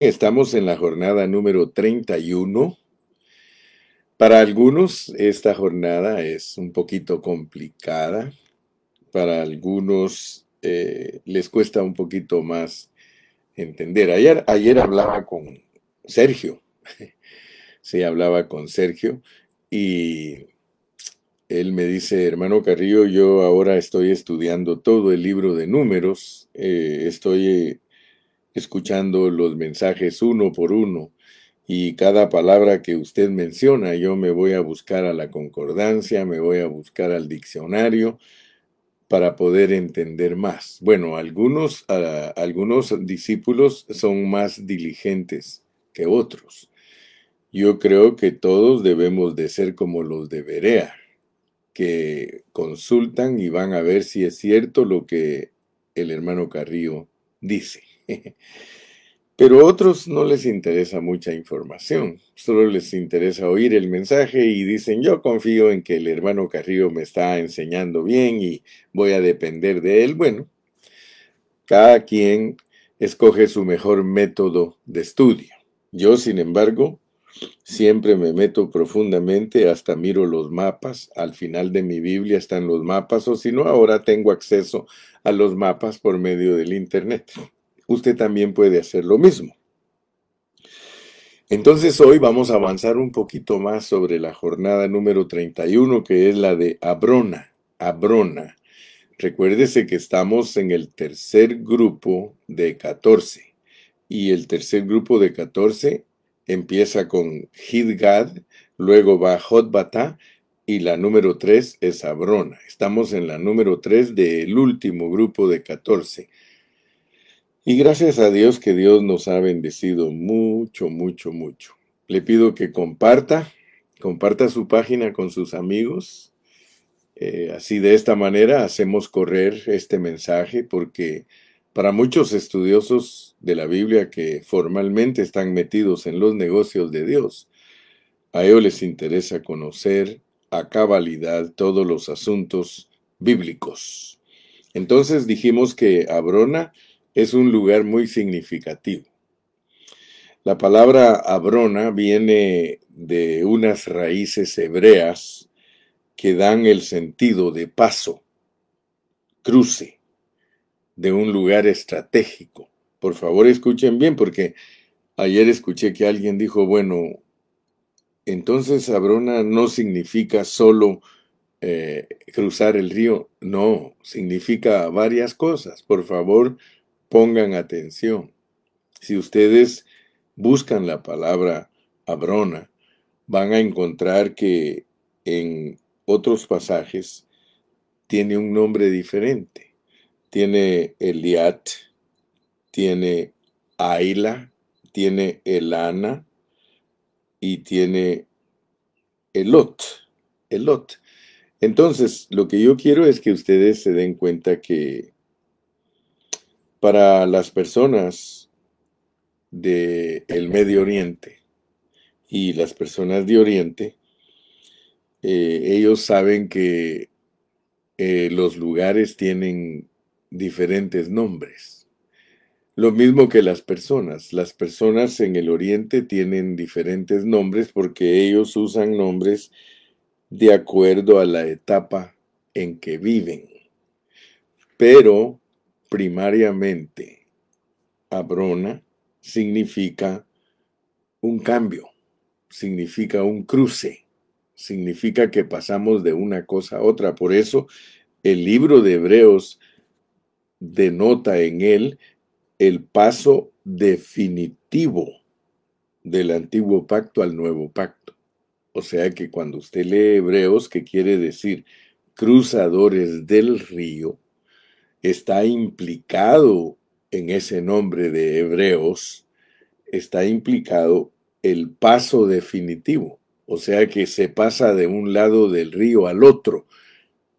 Estamos en la jornada número 31. Para algunos esta jornada es un poquito complicada. Para algunos eh, les cuesta un poquito más entender. Ayer, ayer hablaba con Sergio. Sí, hablaba con Sergio y él me dice, hermano Carrillo, yo ahora estoy estudiando todo el libro de números. Eh, estoy escuchando los mensajes uno por uno y cada palabra que usted menciona yo me voy a buscar a la concordancia, me voy a buscar al diccionario para poder entender más. Bueno, algunos, algunos discípulos son más diligentes que otros. Yo creo que todos debemos de ser como los de Berea, que consultan y van a ver si es cierto lo que el hermano Carrillo dice. Pero a otros no les interesa mucha información, solo les interesa oír el mensaje y dicen yo confío en que el hermano Carrillo me está enseñando bien y voy a depender de él. Bueno, cada quien escoge su mejor método de estudio. Yo, sin embargo, siempre me meto profundamente, hasta miro los mapas. Al final de mi Biblia están los mapas, o si no, ahora tengo acceso a los mapas por medio del Internet usted también puede hacer lo mismo. Entonces hoy vamos a avanzar un poquito más sobre la jornada número 31, que es la de Abrona. Abrona. Recuérdese que estamos en el tercer grupo de 14. Y el tercer grupo de 14 empieza con Hidgad, luego va Jotbata y la número 3 es Abrona. Estamos en la número 3 del último grupo de 14. Y gracias a Dios que Dios nos ha bendecido mucho, mucho, mucho. Le pido que comparta, comparta su página con sus amigos. Eh, así de esta manera hacemos correr este mensaje porque para muchos estudiosos de la Biblia que formalmente están metidos en los negocios de Dios, a ellos les interesa conocer a cabalidad todos los asuntos bíblicos. Entonces dijimos que Abrona es un lugar muy significativo. La palabra Abrona viene de unas raíces hebreas que dan el sentido de paso, cruce, de un lugar estratégico. Por favor, escuchen bien, porque ayer escuché que alguien dijo, bueno, entonces Abrona no significa solo eh, cruzar el río, no, significa varias cosas. Por favor, pongan atención. Si ustedes buscan la palabra Abrona, van a encontrar que en otros pasajes tiene un nombre diferente. Tiene Eliat, tiene Aila, tiene Elana y tiene Elot. Elot. Entonces, lo que yo quiero es que ustedes se den cuenta que para las personas del el Medio Oriente y las personas de Oriente, eh, ellos saben que eh, los lugares tienen diferentes nombres. Lo mismo que las personas. Las personas en el Oriente tienen diferentes nombres porque ellos usan nombres de acuerdo a la etapa en que viven. Pero primariamente Abrona significa un cambio, significa un cruce, significa que pasamos de una cosa a otra. Por eso el libro de Hebreos denota en él el paso definitivo del antiguo pacto al nuevo pacto. O sea que cuando usted lee Hebreos, que quiere decir cruzadores del río, está implicado en ese nombre de Hebreos, está implicado el paso definitivo, o sea que se pasa de un lado del río al otro.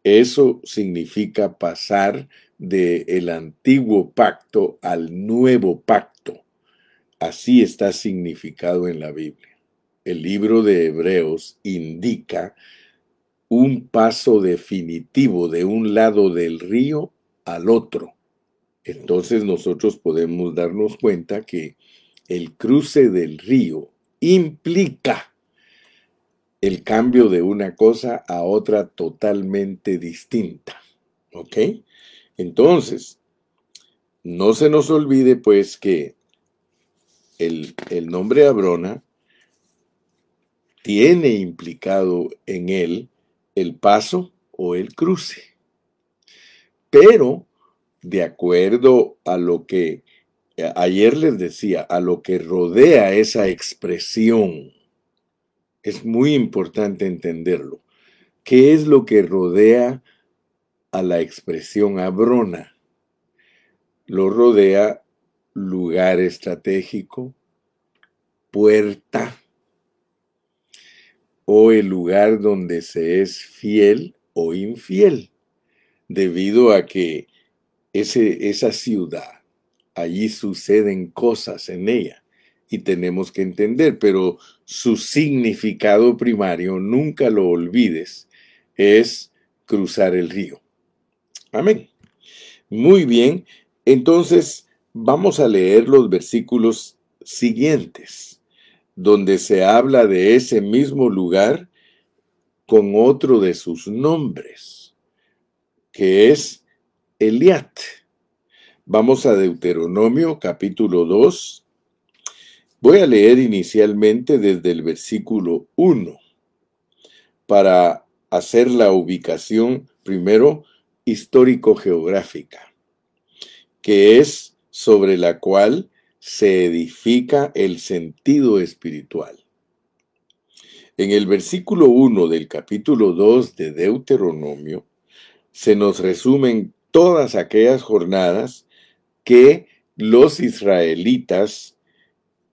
Eso significa pasar del el antiguo pacto al nuevo pacto. Así está significado en la Biblia. El libro de Hebreos indica un paso definitivo de un lado del río al otro. Entonces nosotros podemos darnos cuenta que el cruce del río implica el cambio de una cosa a otra totalmente distinta. ¿Ok? Entonces, no se nos olvide pues que el, el nombre Abrona tiene implicado en él el paso o el cruce. Pero, de acuerdo a lo que ayer les decía, a lo que rodea esa expresión, es muy importante entenderlo. ¿Qué es lo que rodea a la expresión abrona? Lo rodea lugar estratégico, puerta, o el lugar donde se es fiel o infiel, debido a que ese, esa ciudad, allí suceden cosas en ella y tenemos que entender, pero su significado primario, nunca lo olvides, es cruzar el río. Amén. Muy bien, entonces vamos a leer los versículos siguientes donde se habla de ese mismo lugar con otro de sus nombres, que es Eliat. Vamos a Deuteronomio capítulo 2. Voy a leer inicialmente desde el versículo 1 para hacer la ubicación primero histórico-geográfica, que es sobre la cual se edifica el sentido espiritual. En el versículo 1 del capítulo 2 de Deuteronomio se nos resumen todas aquellas jornadas que los israelitas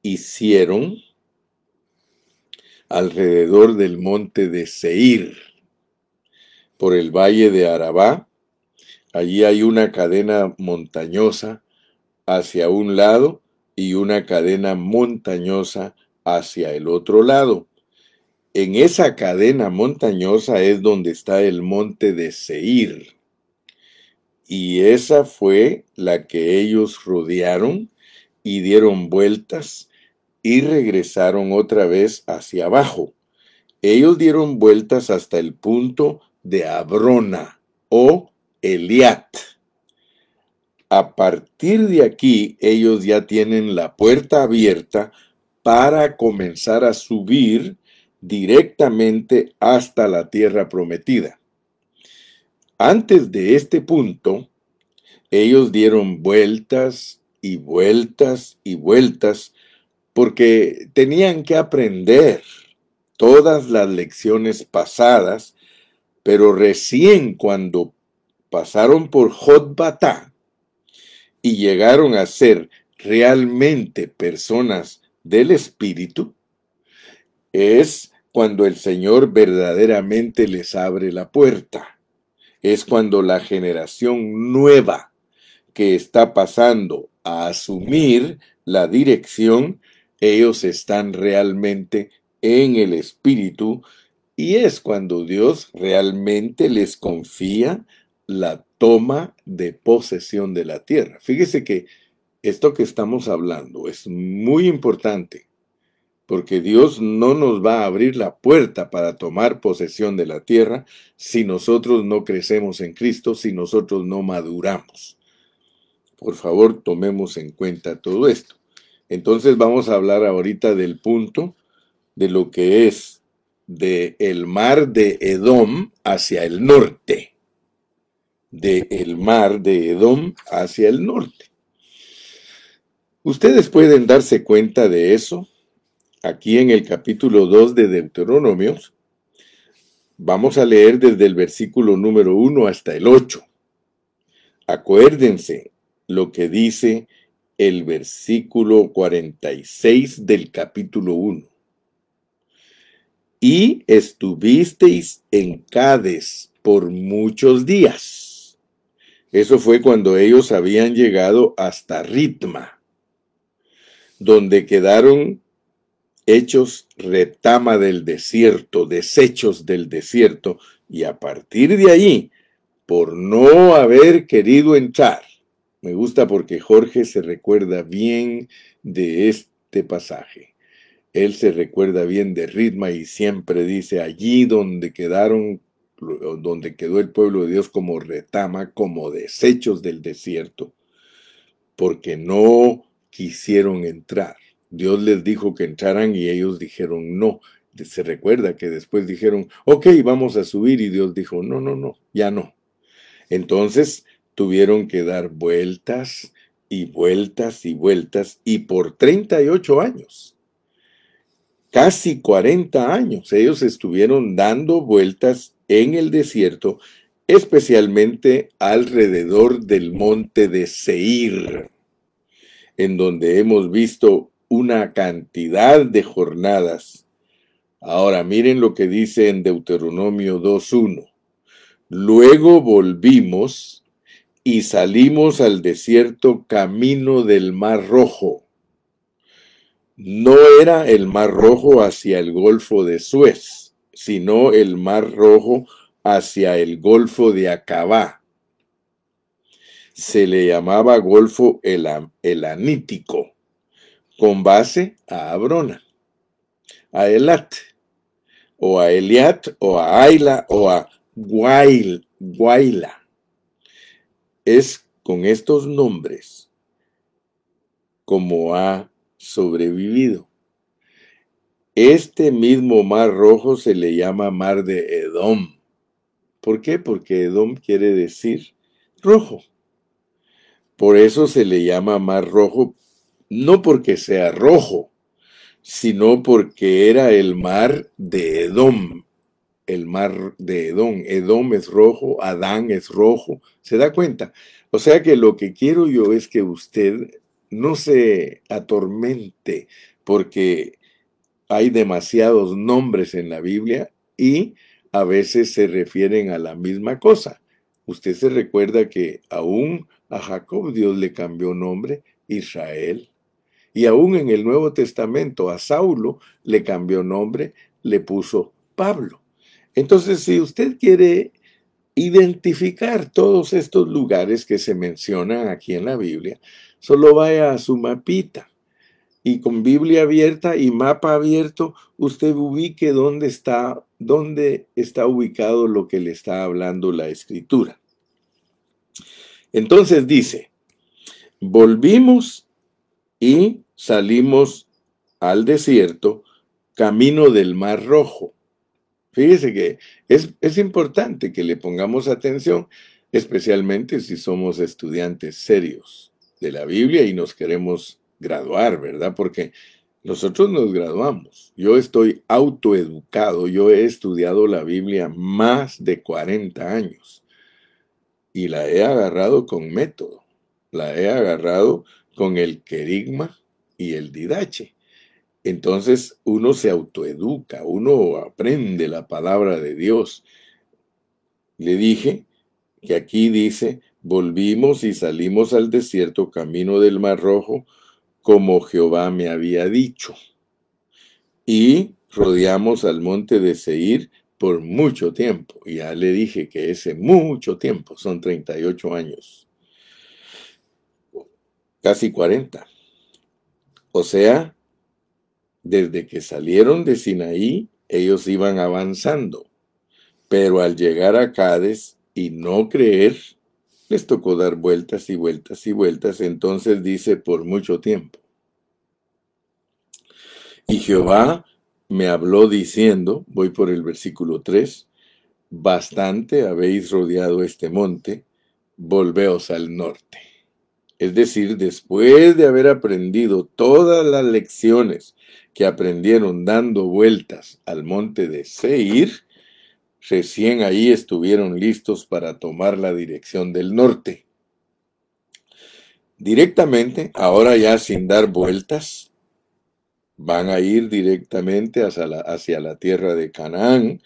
hicieron alrededor del monte de Seir, por el valle de Arabá. Allí hay una cadena montañosa hacia un lado y una cadena montañosa hacia el otro lado. En esa cadena montañosa es donde está el monte de Seir. Y esa fue la que ellos rodearon y dieron vueltas y regresaron otra vez hacia abajo. Ellos dieron vueltas hasta el punto de Abrona o Eliat. A partir de aquí, ellos ya tienen la puerta abierta para comenzar a subir directamente hasta la tierra prometida. Antes de este punto, ellos dieron vueltas y vueltas y vueltas porque tenían que aprender todas las lecciones pasadas, pero recién cuando pasaron por Jotbatá, y llegaron a ser realmente personas del Espíritu, es cuando el Señor verdaderamente les abre la puerta. Es cuando la generación nueva que está pasando a asumir la dirección, ellos están realmente en el Espíritu y es cuando Dios realmente les confía la toma de posesión de la tierra. Fíjese que esto que estamos hablando es muy importante, porque Dios no nos va a abrir la puerta para tomar posesión de la tierra si nosotros no crecemos en Cristo, si nosotros no maduramos. Por favor, tomemos en cuenta todo esto. Entonces vamos a hablar ahorita del punto de lo que es de el mar de Edom hacia el norte del mar de Edom hacia el norte. Ustedes pueden darse cuenta de eso aquí en el capítulo 2 de Deuteronomios. Vamos a leer desde el versículo número 1 hasta el 8. Acuérdense lo que dice el versículo 46 del capítulo 1. Y estuvisteis en Cades por muchos días eso fue cuando ellos habían llegado hasta Ritma, donde quedaron hechos retama del desierto, desechos del desierto, y a partir de allí, por no haber querido entrar, me gusta porque Jorge se recuerda bien de este pasaje. Él se recuerda bien de Ritma y siempre dice allí donde quedaron donde quedó el pueblo de Dios como retama, como desechos del desierto, porque no quisieron entrar. Dios les dijo que entraran y ellos dijeron no. Se recuerda que después dijeron, ok, vamos a subir y Dios dijo, no, no, no, ya no. Entonces tuvieron que dar vueltas y vueltas y vueltas y por 38 años, casi 40 años, ellos estuvieron dando vueltas en el desierto, especialmente alrededor del monte de Seir, en donde hemos visto una cantidad de jornadas. Ahora miren lo que dice en Deuteronomio 2.1. Luego volvimos y salimos al desierto camino del Mar Rojo. No era el Mar Rojo hacia el Golfo de Suez, sino el Mar Rojo hacia el Golfo de Acabá. Se le llamaba Golfo Elanítico con base a Abrona, a Elat, o a Eliat, o a Aila, o a Guail, Guaila. Es con estos nombres como ha sobrevivido. Este mismo mar rojo se le llama mar de Edom. ¿Por qué? Porque Edom quiere decir rojo. Por eso se le llama mar rojo no porque sea rojo, sino porque era el mar de Edom, el mar de Edom. Edom es rojo, Adán es rojo. ¿Se da cuenta? O sea que lo que quiero yo es que usted no se atormente porque hay demasiados nombres en la Biblia y a veces se refieren a la misma cosa. Usted se recuerda que aún a Jacob Dios le cambió nombre, Israel. Y aún en el Nuevo Testamento a Saulo le cambió nombre, le puso Pablo. Entonces, si usted quiere identificar todos estos lugares que se mencionan aquí en la Biblia, solo vaya a su mapita y con Biblia abierta y mapa abierto, usted ubique dónde está, dónde está ubicado lo que le está hablando la escritura. Entonces dice, volvimos y salimos al desierto, camino del Mar Rojo. Fíjese que es, es, importante que le pongamos atención, especialmente si somos estudiantes serios de la Biblia y nos queremos graduar, ¿verdad? Porque nosotros nos graduamos. Yo estoy autoeducado, yo he estudiado la Biblia más de 40 años y la he agarrado con método, la he agarrado con el querigma y el didache. Entonces uno se autoeduca, uno aprende la palabra de Dios. Le dije que aquí dice, volvimos y salimos al desierto camino del Mar Rojo, como Jehová me había dicho. Y rodeamos al monte de Seir por mucho tiempo. Ya le dije que ese mucho tiempo son 38 años. Casi 40. O sea, desde que salieron de Sinaí, ellos iban avanzando, pero al llegar a Cades y no creer, les tocó dar vueltas y vueltas y vueltas, entonces dice por mucho tiempo. Y Jehová me habló diciendo, voy por el versículo 3, bastante habéis rodeado este monte, volveos al norte. Es decir, después de haber aprendido todas las lecciones que aprendieron dando vueltas al monte de Seir, recién ahí estuvieron listos para tomar la dirección del norte. Directamente, ahora ya sin dar vueltas, van a ir directamente hacia la, hacia la tierra de Canaán.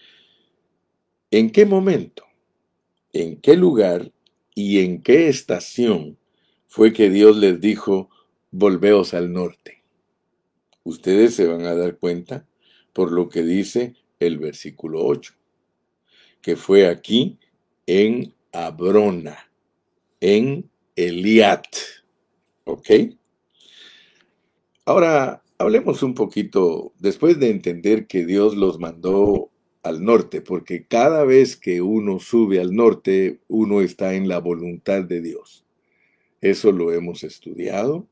¿En qué momento? ¿En qué lugar? ¿Y en qué estación? Fue que Dios les dijo, volveos al norte. Ustedes se van a dar cuenta por lo que dice el versículo 8, que fue aquí en Abrona, en Eliat. ¿Ok? Ahora, Hablemos un poquito, después de entender que Dios los mandó al norte, porque cada vez que uno sube al norte, uno está en la voluntad de Dios. Eso lo hemos estudiado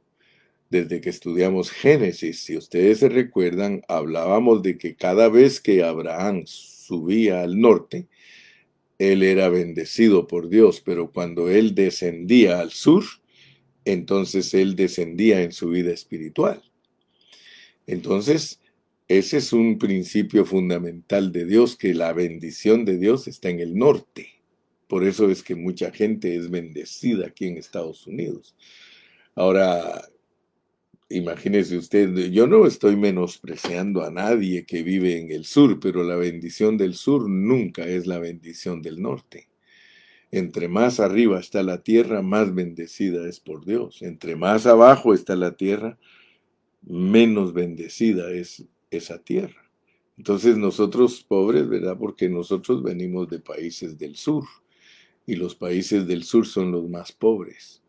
desde que estudiamos Génesis. Si ustedes se recuerdan, hablábamos de que cada vez que Abraham subía al norte, él era bendecido por Dios, pero cuando él descendía al sur, entonces él descendía en su vida espiritual. Entonces, ese es un principio fundamental de Dios, que la bendición de Dios está en el norte. Por eso es que mucha gente es bendecida aquí en Estados Unidos. Ahora, imagínese usted, yo no estoy menospreciando a nadie que vive en el sur, pero la bendición del sur nunca es la bendición del norte. Entre más arriba está la tierra, más bendecida es por Dios. Entre más abajo está la tierra, menos bendecida es esa tierra. Entonces nosotros pobres, ¿verdad? Porque nosotros venimos de países del sur y los países del sur son los más pobres.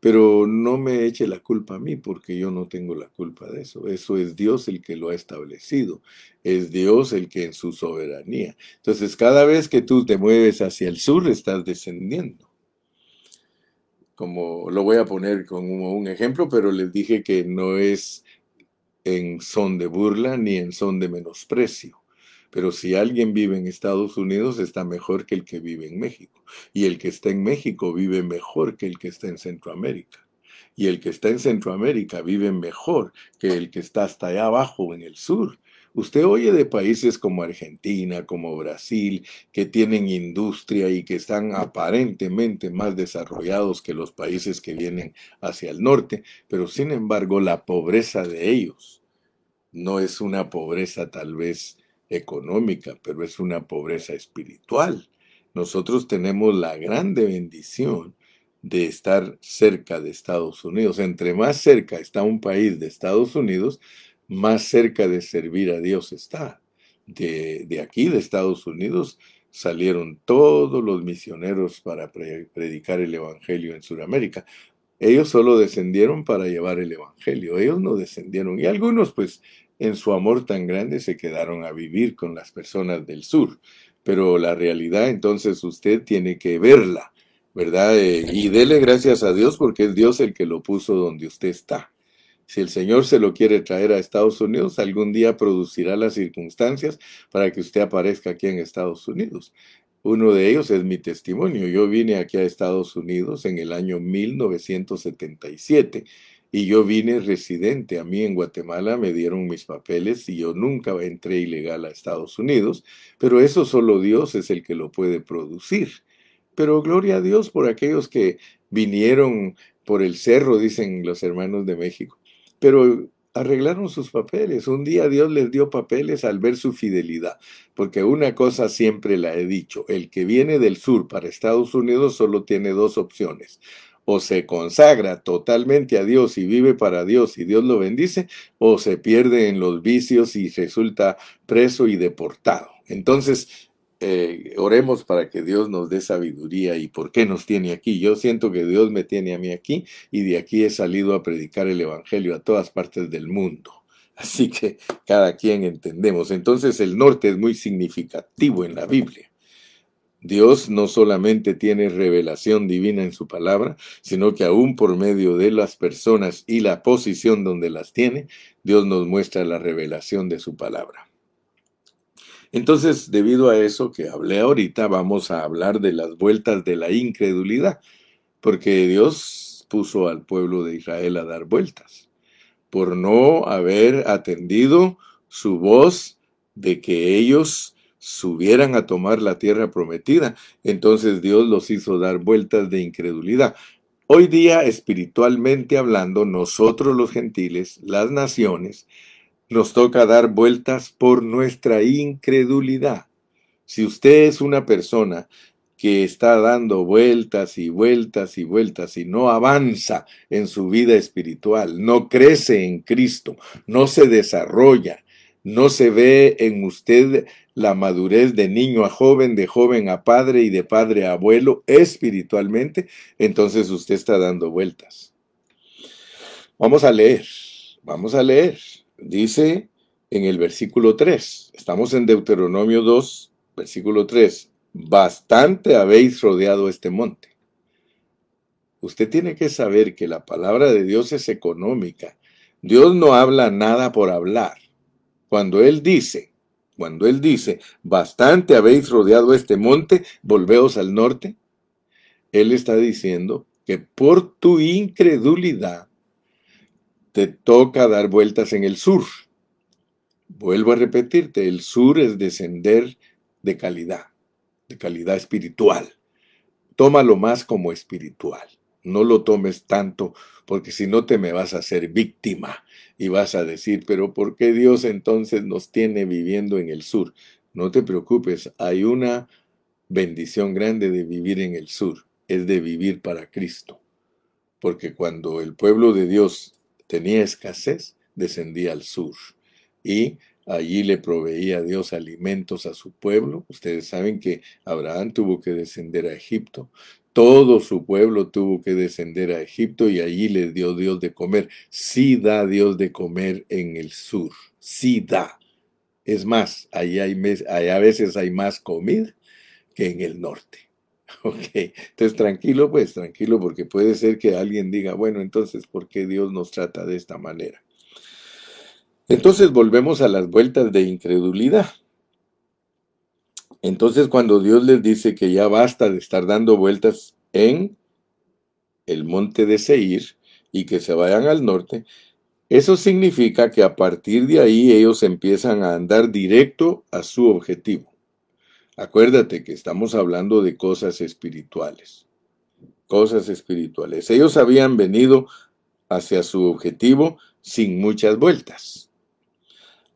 Pero no me eche la culpa a mí porque yo no tengo la culpa de eso. Eso es Dios el que lo ha establecido. Es Dios el que en su soberanía. Entonces cada vez que tú te mueves hacia el sur estás descendiendo como lo voy a poner como un ejemplo, pero les dije que no es en son de burla ni en son de menosprecio. Pero si alguien vive en Estados Unidos, está mejor que el que vive en México. Y el que está en México vive mejor que el que está en Centroamérica. Y el que está en Centroamérica vive mejor que el que está hasta allá abajo en el sur. Usted oye de países como Argentina, como Brasil, que tienen industria y que están aparentemente más desarrollados que los países que vienen hacia el norte, pero sin embargo la pobreza de ellos no es una pobreza tal vez económica, pero es una pobreza espiritual. Nosotros tenemos la grande bendición de estar cerca de Estados Unidos. Entre más cerca está un país de Estados Unidos, más cerca de servir a Dios está. De, aquí, de Estados Unidos, salieron todos los misioneros para predicar el Evangelio en Sudamérica. Ellos solo descendieron para llevar el Evangelio, ellos no descendieron. Y algunos, pues, en su amor tan grande, se quedaron a vivir con las personas del sur. Pero la realidad, entonces, usted tiene que verla, ¿verdad? Eh, y dele gracias a Dios porque es Dios el que lo puso donde usted está. Si el Señor se lo quiere traer a Estados Unidos, algún día producirá las circunstancias para que usted aparezca aquí en Estados Unidos. Uno de ellos es mi testimonio. Yo vine aquí a Estados Unidos en el año 1977 y yo vine residente. A mí en Guatemala me dieron mis papeles y yo nunca entré ilegal a Estados Unidos, pero eso solo Dios es el que lo puede producir. Pero gloria a Dios por aquellos que vinieron por el cerro, dicen los hermanos de México pero arreglaron sus papeles. Un día Dios les dio papeles al ver su fidelidad, porque una cosa siempre la he dicho, el que viene del sur para Estados Unidos solo tiene dos opciones. O se consagra totalmente a Dios y vive para Dios y Dios lo bendice, o se pierde en los vicios y resulta preso y deportado. Entonces, eh, oremos para que Dios nos dé sabiduría y por qué nos tiene aquí. Yo siento que Dios me tiene a mí aquí y de aquí he salido a predicar el Evangelio a todas partes del mundo. Así que cada quien entendemos. Entonces el norte es muy significativo en la Biblia. Dios no solamente tiene revelación divina en su palabra, sino que aún por medio de las personas y la posición donde las tiene, Dios nos muestra la revelación de su palabra. Entonces, debido a eso que hablé ahorita, vamos a hablar de las vueltas de la incredulidad, porque Dios puso al pueblo de Israel a dar vueltas, por no haber atendido su voz de que ellos subieran a tomar la tierra prometida. Entonces Dios los hizo dar vueltas de incredulidad. Hoy día, espiritualmente hablando, nosotros los gentiles, las naciones, nos toca dar vueltas por nuestra incredulidad. Si usted es una persona que está dando vueltas y vueltas y vueltas y no avanza en su vida espiritual, no crece en Cristo, no se desarrolla, no se ve en usted la madurez de niño a joven, de joven a padre y de padre a abuelo espiritualmente, entonces usted está dando vueltas. Vamos a leer, vamos a leer dice en el versículo 3, estamos en Deuteronomio 2, versículo 3, bastante habéis rodeado este monte. Usted tiene que saber que la palabra de Dios es económica. Dios no habla nada por hablar. Cuando Él dice, cuando Él dice, bastante habéis rodeado este monte, volveos al norte, Él está diciendo que por tu incredulidad te toca dar vueltas en el sur. Vuelvo a repetirte, el sur es descender de calidad, de calidad espiritual. Tómalo más como espiritual. No lo tomes tanto, porque si no te me vas a hacer víctima y vas a decir, pero ¿por qué Dios entonces nos tiene viviendo en el sur? No te preocupes, hay una bendición grande de vivir en el sur, es de vivir para Cristo. Porque cuando el pueblo de Dios tenía escasez, descendía al sur y allí le proveía Dios alimentos a su pueblo. Ustedes saben que Abraham tuvo que descender a Egipto, todo su pueblo tuvo que descender a Egipto y allí les dio Dios de comer. Sí da Dios de comer en el sur, sí da. Es más, allí hay, a veces hay más comida que en el norte. Ok, entonces tranquilo, pues tranquilo, porque puede ser que alguien diga, bueno, entonces, ¿por qué Dios nos trata de esta manera? Entonces volvemos a las vueltas de incredulidad. Entonces cuando Dios les dice que ya basta de estar dando vueltas en el monte de Seir y que se vayan al norte, eso significa que a partir de ahí ellos empiezan a andar directo a su objetivo. Acuérdate que estamos hablando de cosas espirituales. Cosas espirituales. Ellos habían venido hacia su objetivo sin muchas vueltas,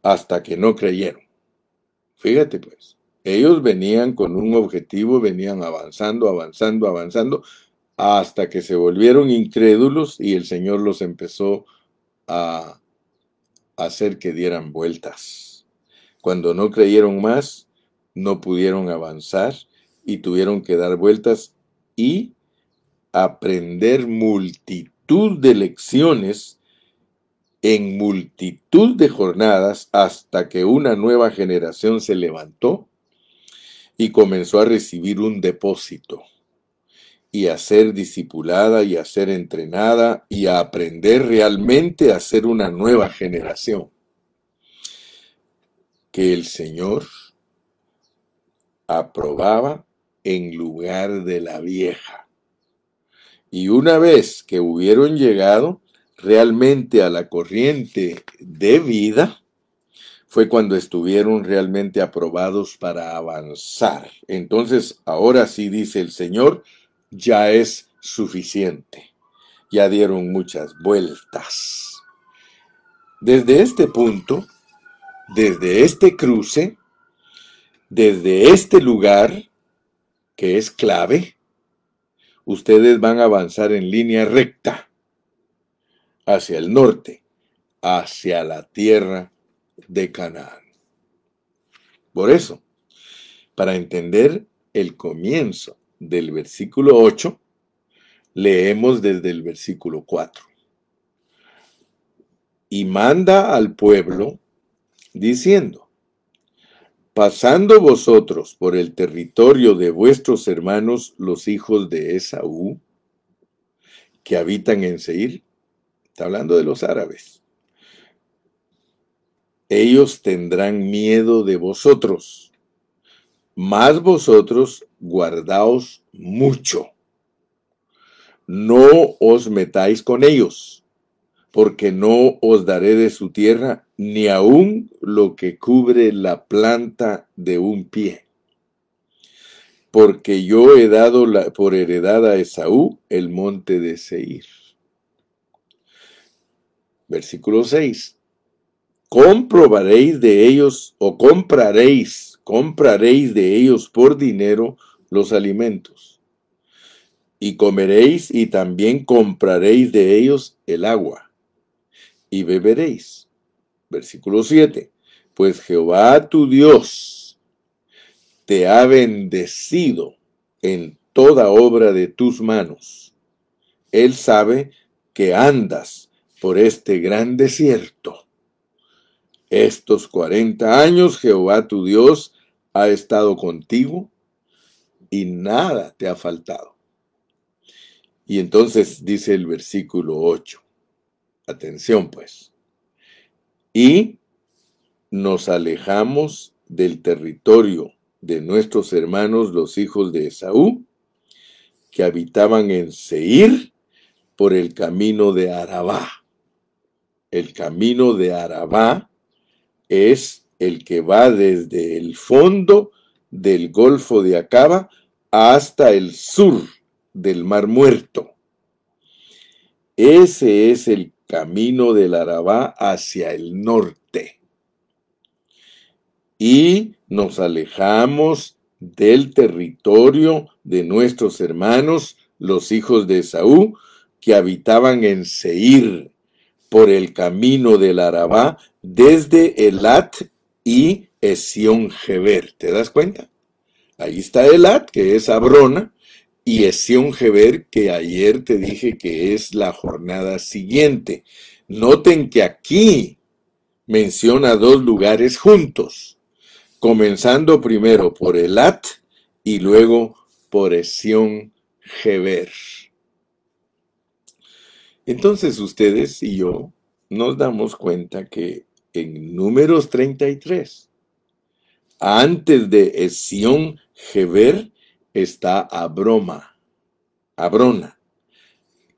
hasta que no creyeron. Fíjate pues. Ellos venían con un objetivo, venían avanzando, avanzando, avanzando, hasta que se volvieron incrédulos y el Señor los empezó a hacer que dieran vueltas. Cuando no creyeron más, no pudieron avanzar y tuvieron que dar vueltas y aprender multitud de lecciones en multitud de jornadas hasta que una nueva generación se levantó y comenzó a recibir un depósito y a ser discipulada y a ser entrenada y a aprender realmente a ser una nueva generación. Que el Señor aprobaba en lugar de la vieja. Y una vez que hubieron llegado realmente a la corriente de vida, fue cuando estuvieron realmente aprobados para avanzar. Entonces, ahora sí dice el Señor, ya es suficiente. Ya dieron muchas vueltas. Desde este punto, desde este cruce, desde este lugar, que es clave, ustedes van a avanzar en línea recta hacia el norte, hacia la tierra de Canaán. Por eso, para entender el comienzo del versículo 8, leemos desde el versículo 4. Y manda al pueblo diciendo, pasando vosotros por el territorio de vuestros hermanos los hijos de Esaú, que habitan en Seir, está hablando de los árabes, ellos tendrán miedo de vosotros, mas vosotros guardaos mucho. No os metáis con ellos, porque no os daré de su tierra ni aun lo que cubre la planta de un pie. Porque yo he dado por heredad a Esaú el monte de Seir. Versículo 6 comprobaréis de ellos o compraréis, compraréis de ellos por dinero los alimentos. Y comeréis y también compraréis de ellos el agua. Y beberéis. Versículo 7. Pues Jehová tu Dios te ha bendecido en toda obra de tus manos. Él sabe que andas por este gran desierto estos cuarenta años Jehová tu Dios ha estado contigo y nada te ha faltado. Y entonces dice el versículo 8. Atención pues. Y nos alejamos del territorio de nuestros hermanos los hijos de Esaú, que habitaban en Seir por el camino de Arabá. El camino de Arabá es el que va desde el fondo del Golfo de Acaba hasta el sur del Mar Muerto. Ese es el camino del Arabá hacia el norte. Y nos alejamos del territorio de nuestros hermanos, los hijos de Saúl, que habitaban en Seir, por el camino del Arabá, desde Elat y Esión Geber. ¿Te das cuenta? Ahí está Elat, que es Abrona, y Esión Geber, que ayer te dije que es la jornada siguiente. Noten que aquí menciona dos lugares juntos, comenzando primero por Elat y luego por Esión Geber. Entonces ustedes y yo nos damos cuenta que en números 33, antes de Esión Geber, está Abroma, Abrona,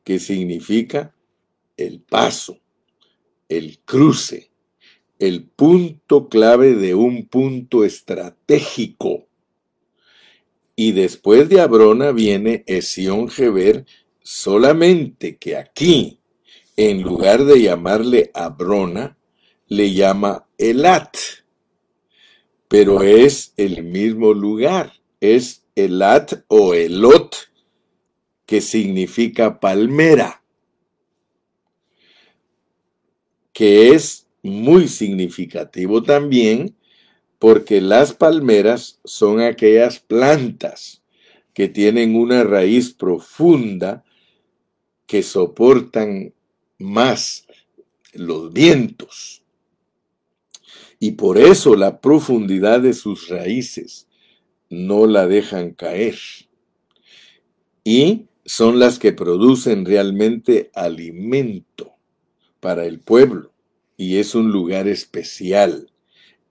que significa el paso, el cruce, el punto clave de un punto estratégico. Y después de Abrona viene Esión Geber, solamente que aquí, en lugar de llamarle Abrona, le llama Elat. Pero es el mismo lugar, es Elat o Elot, que significa palmera, que es muy significativo también porque las palmeras son aquellas plantas que tienen una raíz profunda que soportan más los vientos. Y por eso la profundidad de sus raíces no la dejan caer. Y son las que producen realmente alimento para el pueblo. Y es un lugar especial.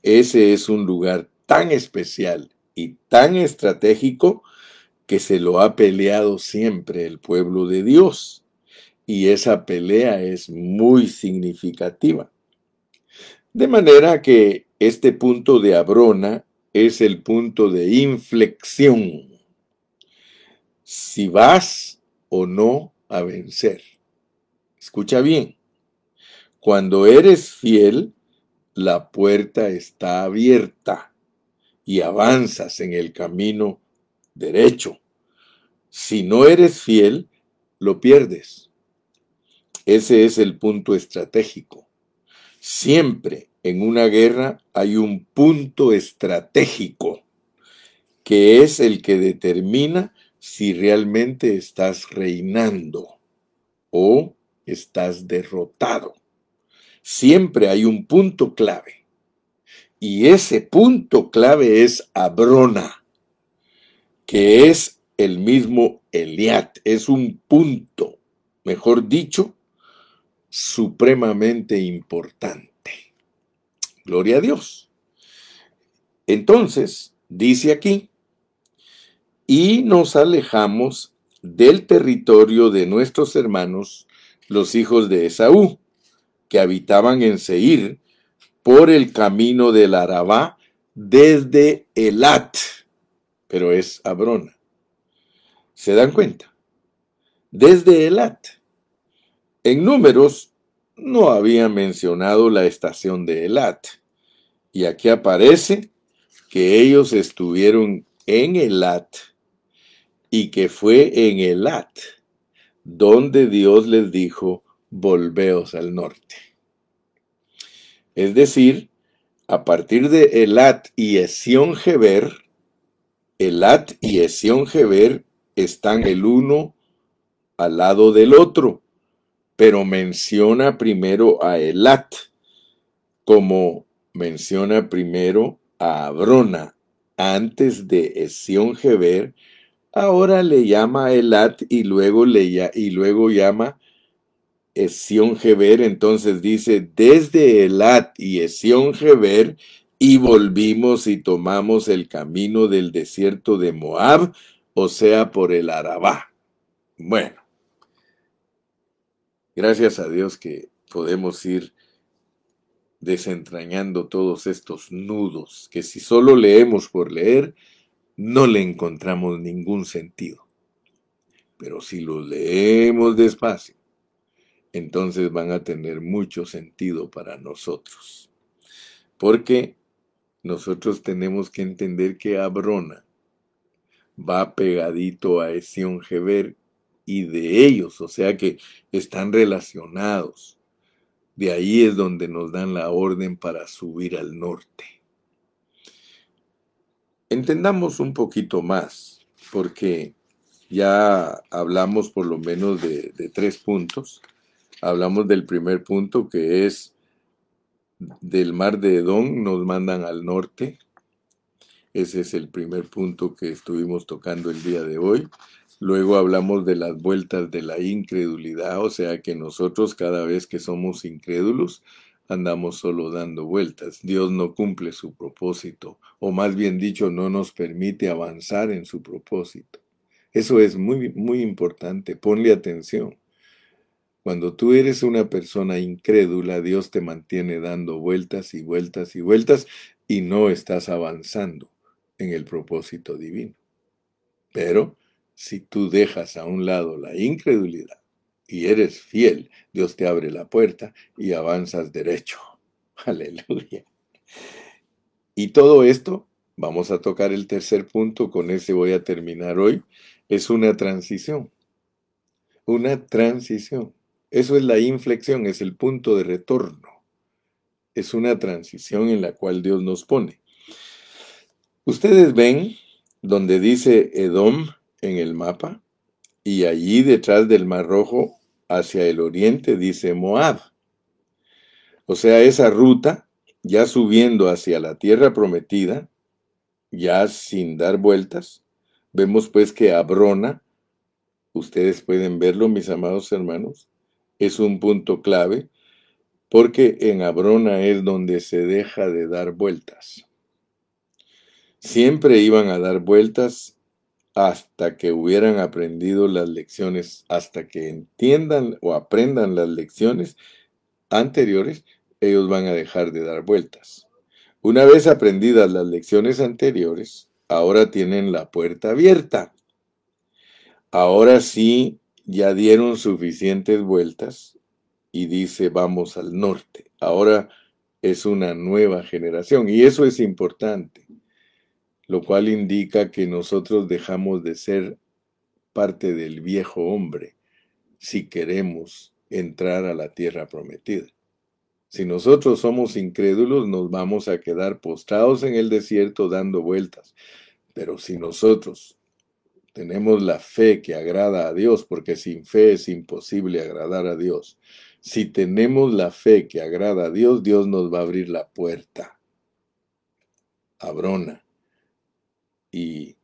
Ese es un lugar tan especial y tan estratégico que se lo ha peleado siempre el pueblo de Dios. Y esa pelea es muy significativa. De manera que este punto de Abrona es el punto de inflexión. Si vas o no a vencer. Escucha bien. Cuando eres fiel, la puerta está abierta y avanzas en el camino derecho. Si no eres fiel, lo pierdes. Ese es el punto estratégico. Siempre en una guerra hay un punto estratégico que es el que determina si realmente estás reinando o estás derrotado. Siempre hay un punto clave. Y ese punto clave es Abrona, que es el mismo Eliat. Es un punto, mejor dicho, supremamente importante. Gloria a Dios. Entonces, dice aquí, y nos alejamos del territorio de nuestros hermanos, los hijos de Esaú, que habitaban en Seir, por el camino del Arabá, desde Elat, pero es Abrona. ¿Se dan cuenta? Desde Elat. En números no había mencionado la estación de Elat. Y aquí aparece que ellos estuvieron en Elat y que fue en Elat donde Dios les dijo, volveos al norte. Es decir, a partir de Elat y Esión Geber, Elat y Esión Geber están el uno al lado del otro pero menciona primero a Elat como menciona primero a Abrona antes de Esión Geber, ahora le llama Elat y luego, le, y luego llama Esión Geber. Entonces dice, desde Elat y Esión Geber, y volvimos y tomamos el camino del desierto de Moab, o sea, por el Arabá. Bueno, gracias a Dios que podemos ir desentrañando todos estos nudos que si solo leemos por leer, no le encontramos ningún sentido. Pero si los leemos despacio, entonces van a tener mucho sentido para nosotros. Porque nosotros tenemos que entender que Abrona va pegadito a Esión Geber y de ellos, o sea que están relacionados. De ahí es donde nos dan la orden para subir al norte. Entendamos un poquito más, porque ya hablamos por lo menos de, tres puntos. Hablamos del primer punto que es del mar de Edom, nos mandan al norte. Ese es el primer punto que estuvimos tocando el día de hoy. Luego hablamos de las vueltas de la incredulidad, o sea que nosotros cada vez que somos incrédulos andamos solo dando vueltas. Dios no cumple su propósito, o más bien dicho, no nos permite avanzar en su propósito. Eso es muy, muy importante, ponle atención. Cuando tú eres una persona incrédula, Dios te mantiene dando vueltas y vueltas y vueltas y no estás avanzando en el propósito divino. Pero si tú dejas a un lado la incredulidad y eres fiel, Dios te abre la puerta y avanzas derecho. Aleluya. Y todo esto, vamos a tocar el tercer punto, con ese voy a terminar hoy, es una transición. Una transición. Eso es la inflexión, es el punto de retorno. Es una transición en la cual Dios nos pone. Ustedes ven donde dice Edom, en el mapa y allí detrás del Mar Rojo hacia el oriente dice Moab. O sea, esa ruta, ya subiendo hacia la tierra prometida, ya sin dar vueltas, vemos pues que Abrona, ustedes pueden verlo, mis amados hermanos, es un punto clave, porque en Abrona es donde se deja de dar vueltas. Siempre iban a dar vueltas hasta que hubieran aprendido las lecciones, hasta que entiendan o aprendan las lecciones anteriores, ellos van a dejar de dar vueltas. Una vez aprendidas las lecciones anteriores, ahora tienen la puerta abierta. Ahora sí, ya dieron suficientes vueltas y dice vamos al norte. Ahora es una nueva generación y eso es importante lo cual indica que nosotros dejamos de ser parte del viejo hombre si queremos entrar a la tierra prometida. Si nosotros somos incrédulos, nos vamos a quedar postrados en el desierto dando vueltas. Pero si nosotros tenemos la fe que agrada a Dios, porque sin fe es imposible agradar a Dios, si tenemos la fe que agrada a Dios, Dios nos va a abrir la puerta. Abrona y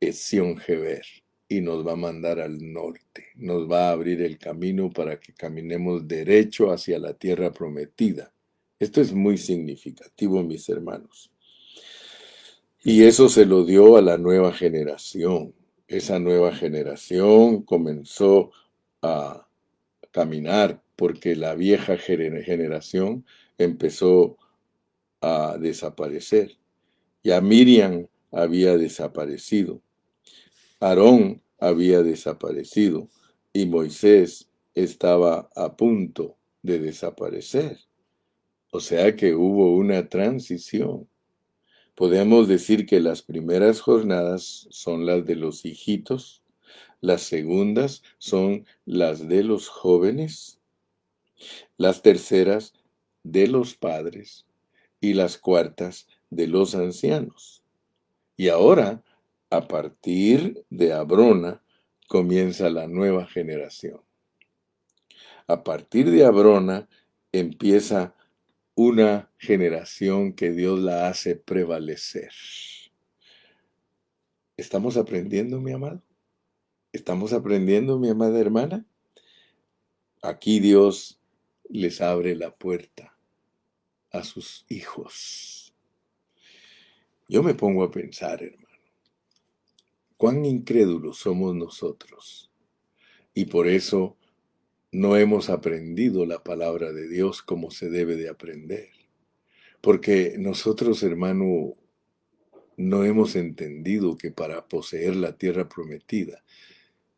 Esión Geber y nos va a mandar al norte, nos va a abrir el camino para que caminemos derecho hacia la tierra prometida. Esto es muy significativo, mis hermanos. Y eso se lo dio a la nueva generación. Esa nueva generación comenzó a caminar porque la vieja generación empezó a desaparecer. Y a Miriam había desaparecido. Aarón había desaparecido y Moisés estaba a punto de desaparecer. O sea que hubo una transición. Podemos decir que las primeras jornadas son las de los hijitos, las segundas son las de los jóvenes, las terceras de los padres y las cuartas de los ancianos. Y ahora, a partir de Abrona, comienza la nueva generación. A partir de Abrona empieza una generación que Dios la hace prevalecer. ¿Estamos aprendiendo, mi amado? ¿Estamos aprendiendo, mi amada hermana? Aquí Dios les abre la puerta a sus hijos. Yo me pongo a pensar, hermano, cuán incrédulos somos nosotros. Y por eso no hemos aprendido la palabra de Dios como se debe de aprender. Porque nosotros, hermano, no hemos entendido que para poseer la tierra prometida,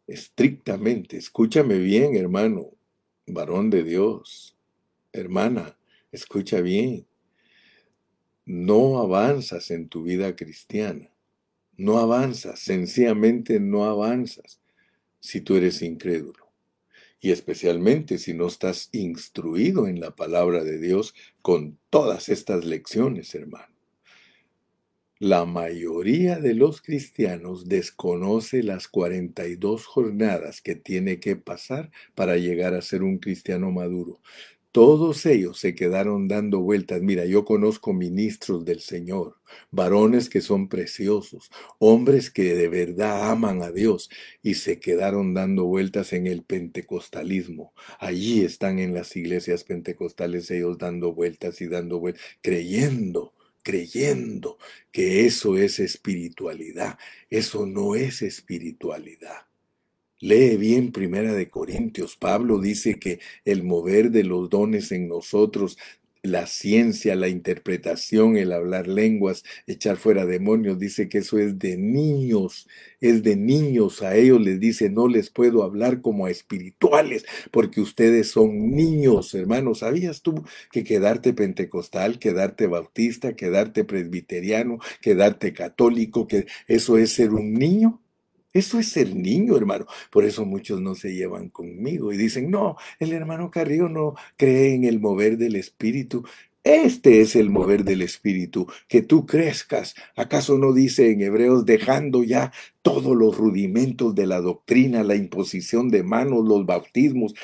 estrictamente, escúchame bien, hermano, varón de Dios, hermana, escucha bien, no avanzas en tu vida cristiana, no avanzas, sencillamente no avanzas si tú eres incrédulo. Y especialmente si no estás instruido en la palabra de Dios con todas estas lecciones, hermano. La mayoría de los cristianos desconoce las 42 jornadas que tiene que pasar para llegar a ser un cristiano maduro. Todos ellos se quedaron dando vueltas. Mira, yo conozco ministros del Señor, varones que son preciosos, hombres que de verdad aman a Dios y se quedaron dando vueltas en el pentecostalismo. Allí están en las iglesias pentecostales ellos dando vueltas y dando vueltas, creyendo creyendo que eso es espiritualidad. Eso no es espiritualidad. Lee bien Primera de Corintios. Pablo dice que el mover de los dones en nosotros la ciencia, la interpretación, el hablar lenguas, echar fuera demonios, dice que eso es de niños, es de niños. A ellos les dice, no les puedo hablar como a espirituales, porque ustedes son niños, hermanos. ¿Sabías tú que quedarte pentecostal, quedarte bautista, quedarte presbiteriano, quedarte católico, que eso es ser un niño? Eso es ser niño, hermano. Por eso muchos no se llevan conmigo y dicen, no, el hermano Carrillo no cree en el mover del Espíritu. Este es el mover del Espíritu, que tú crezcas. ¿Acaso no dice en Hebreos, dejando ya todos los rudimentos de la doctrina, la imposición de manos, los bautismos?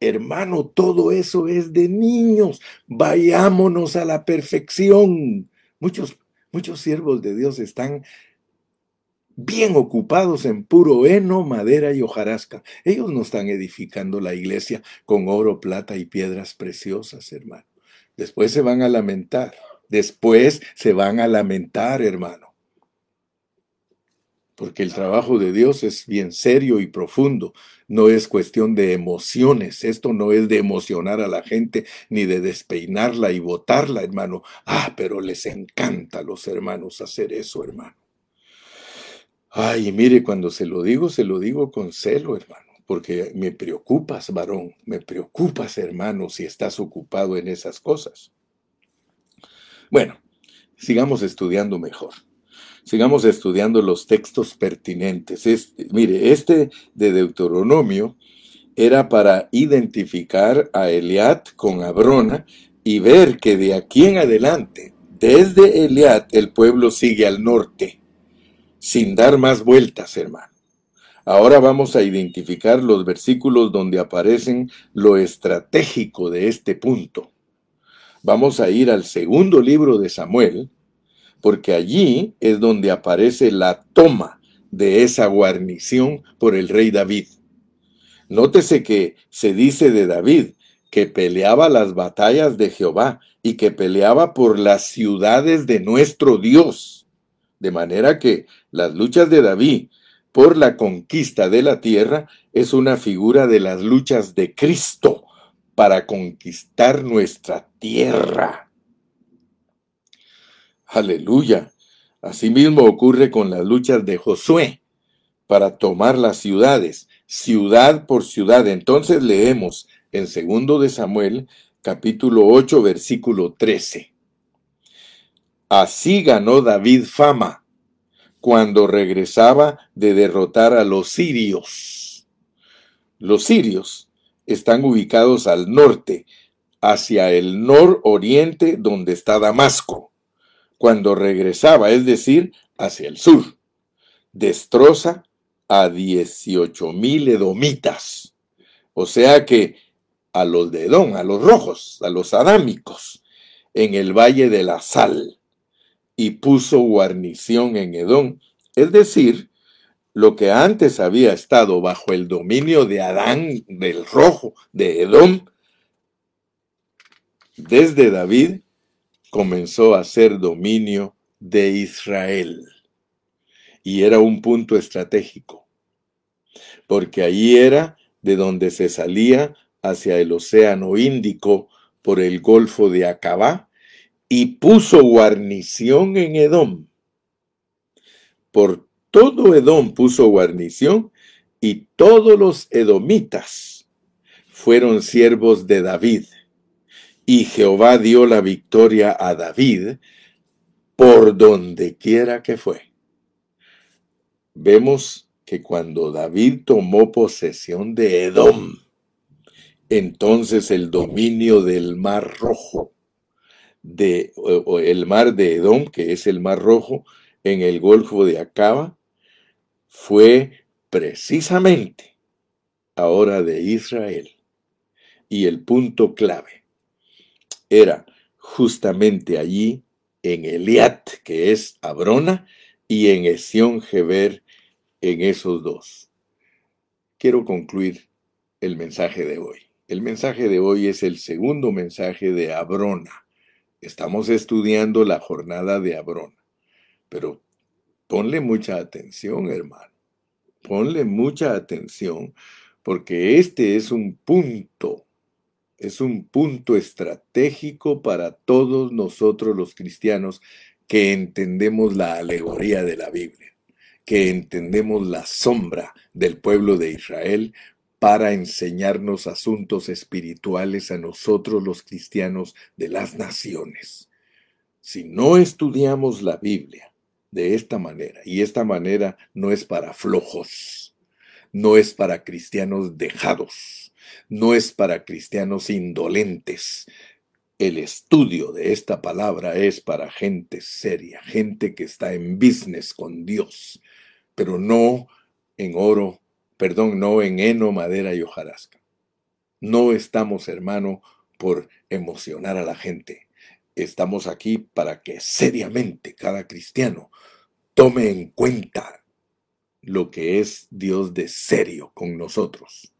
Hermano, todo eso es de niños. Vayámonos a la perfección. Muchos, muchos siervos de Dios están bien ocupados en puro heno, madera y hojarasca. Ellos no están edificando la iglesia con oro, plata y piedras preciosas, hermano. Después se van a lamentar. Después se van a lamentar, hermano. Porque el trabajo de Dios es bien serio y profundo. No es cuestión de emociones. Esto no es de emocionar a la gente ni de despeinarla y botarla, hermano. Ah, pero les encanta a los hermanos hacer eso, hermano. Ay, mire, cuando se lo digo, se lo digo con celo, hermano, porque me preocupas, varón, me preocupas, hermano, si estás ocupado en esas cosas. Bueno, sigamos estudiando mejor. Sigamos estudiando los textos pertinentes. mire, este de Deuteronomio era para identificar a Eliad con Abrona y ver que de aquí en adelante, desde Eliad, el pueblo sigue al norte sin dar más vueltas, hermano. Ahora vamos a identificar los versículos donde aparecen lo estratégico de este punto. Vamos a ir al segundo libro de Samuel, porque allí es donde aparece la toma de esa guarnición por el rey David. Nótese que se dice de David que peleaba las batallas de Jehová y que peleaba por las ciudades de nuestro Dios. De manera que las luchas de David por la conquista de la tierra es una figura de las luchas de Cristo para conquistar nuestra tierra. Aleluya. Asimismo ocurre con las luchas de Josué para tomar las ciudades, ciudad por ciudad. Entonces leemos en segundo de Samuel, capítulo 8, versículo 13. Así ganó David fama cuando regresaba de derrotar a los sirios. Los sirios están ubicados al norte, hacia el nororiente donde está Damasco. Cuando regresaba, es decir, hacia el sur, destroza a 18 mil edomitas. O sea que a los de Edom, a los rojos, a los adámicos, en el valle de la sal y puso guarnición en Edom. Es decir, lo que antes había estado bajo el dominio de Adán del rojo, de Edom, desde David comenzó a ser dominio de Israel. Y era un punto estratégico, porque allí era de donde se salía hacia el Océano Índico por el Golfo de Acabá y puso guarnición en Edom. Por todo Edom puso guarnición y todos los edomitas fueron siervos de David. Y Jehová dio la victoria a David por donde quiera que fue. Vemos que cuando David tomó posesión de Edom, entonces el dominio del Mar Rojo, de, el mar de Edom, que es el Mar Rojo, en el Golfo de Acaba, fue precisamente ahora de Israel. Y el punto clave era justamente allí en Eliat, que es Abrona, y en Esión Geber, en esos dos. Quiero concluir el mensaje de hoy. El mensaje de hoy es el segundo mensaje de Abrona. Estamos estudiando la jornada de Abrona. Pero ponle mucha atención, hermano. Ponle mucha atención, porque este es un punto, es un punto estratégico para todos nosotros los cristianos que entendemos la alegoría de la Biblia, que entendemos la sombra del pueblo de Israel para enseñarnos asuntos espirituales a nosotros los cristianos de las naciones. Si no estudiamos la Biblia de esta manera, y esta manera no es para flojos, no es para cristianos dejados, no es para cristianos indolentes, el estudio de esta palabra es para gente seria, gente que está en business con Dios, pero no en oro perdón, no en heno, madera y hojarasca. No estamos, hermano, por emocionar a la gente. Estamos aquí para que seriamente cada cristiano tome en cuenta lo que es Dios de serio con nosotros.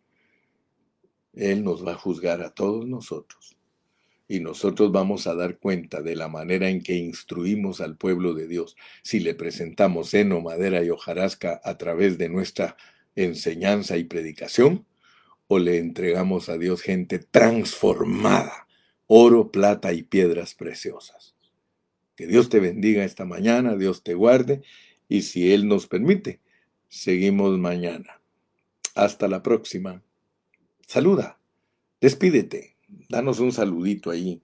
Él nos va a juzgar a todos nosotros. Y nosotros vamos a dar cuenta de la manera en que instruimos al pueblo de Dios si le presentamos heno, madera y hojarasca a través de nuestra enseñanza y predicación, o le entregamos a Dios gente transformada, oro, plata y piedras preciosas. Que Dios te bendiga esta mañana, Dios te guarde, y si Él nos permite, seguimos mañana. Hasta la próxima. Saluda, despídete, danos un saludito ahí.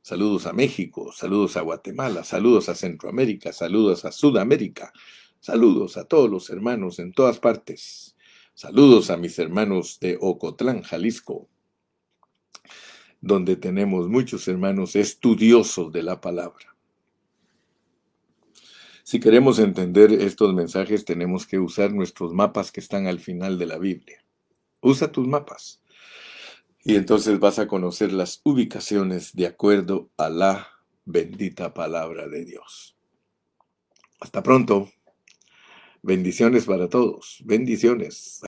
Saludos a México, saludos a Guatemala, saludos a Centroamérica, saludos a Sudamérica, Saludos a todos los hermanos en todas partes. Saludos a mis hermanos de Ocotlán, Jalisco, donde tenemos muchos hermanos estudiosos de la palabra. Si queremos entender estos mensajes, tenemos que usar nuestros mapas que están al final de la Biblia. Usa tus mapas. Y entonces vas a conocer las ubicaciones de acuerdo a la bendita palabra de Dios. Hasta pronto. Bendiciones para todos. Bendiciones.